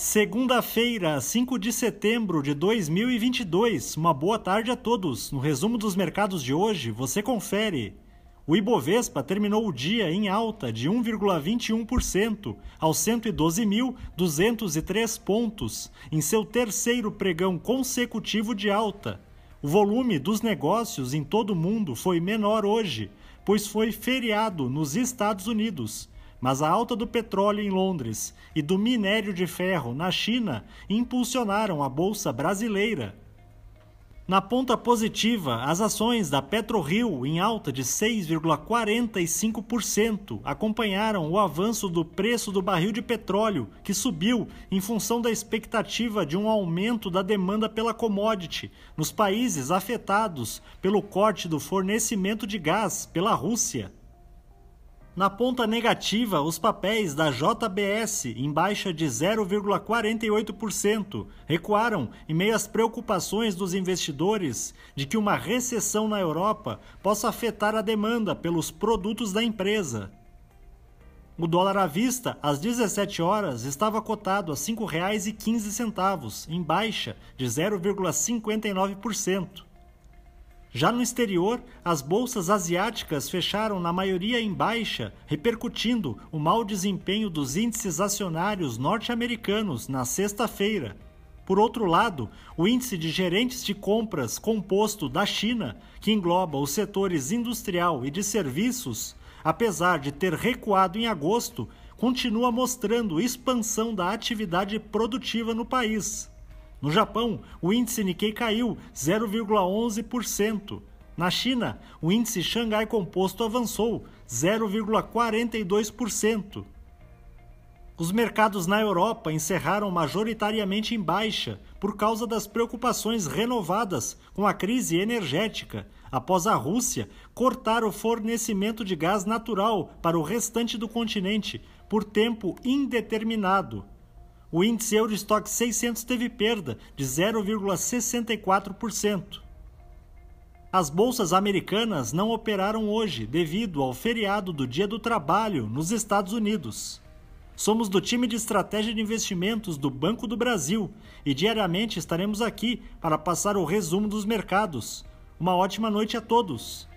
Segunda-feira, 5 de setembro de 2022. Uma boa tarde a todos. No resumo dos mercados de hoje, você confere. O Ibovespa terminou o dia em alta de 1,21% aos 112.203 pontos, em seu terceiro pregão consecutivo de alta. O volume dos negócios em todo o mundo foi menor hoje, pois foi feriado nos Estados Unidos mas a alta do petróleo em Londres e do minério de ferro na China impulsionaram a bolsa brasileira. Na ponta positiva, as ações da PetroRio, em alta de 6,45%, acompanharam o avanço do preço do barril de petróleo, que subiu em função da expectativa de um aumento da demanda pela commodity nos países afetados pelo corte do fornecimento de gás pela Rússia. Na ponta negativa, os papéis da JBS, em baixa de 0,48%, recuaram em meio às preocupações dos investidores de que uma recessão na Europa possa afetar a demanda pelos produtos da empresa. O dólar à vista, às 17 horas, estava cotado a R$ 5,15, em baixa de 0,59%. Já no exterior, as bolsas asiáticas fecharam na maioria em baixa, repercutindo o mau desempenho dos índices acionários norte-americanos na sexta-feira. Por outro lado, o índice de gerentes de compras composto da China, que engloba os setores industrial e de serviços, apesar de ter recuado em agosto, continua mostrando expansão da atividade produtiva no país. No Japão, o índice Nikkei caiu 0,11%. Na China, o índice Xangai Composto avançou 0,42%. Os mercados na Europa encerraram majoritariamente em baixa por causa das preocupações renovadas com a crise energética, após a Rússia cortar o fornecimento de gás natural para o restante do continente por tempo indeterminado. O índice Eurostock 600 teve perda de 0,64%. As bolsas americanas não operaram hoje devido ao feriado do Dia do Trabalho nos Estados Unidos. Somos do time de estratégia de investimentos do Banco do Brasil e diariamente estaremos aqui para passar o resumo dos mercados. Uma ótima noite a todos!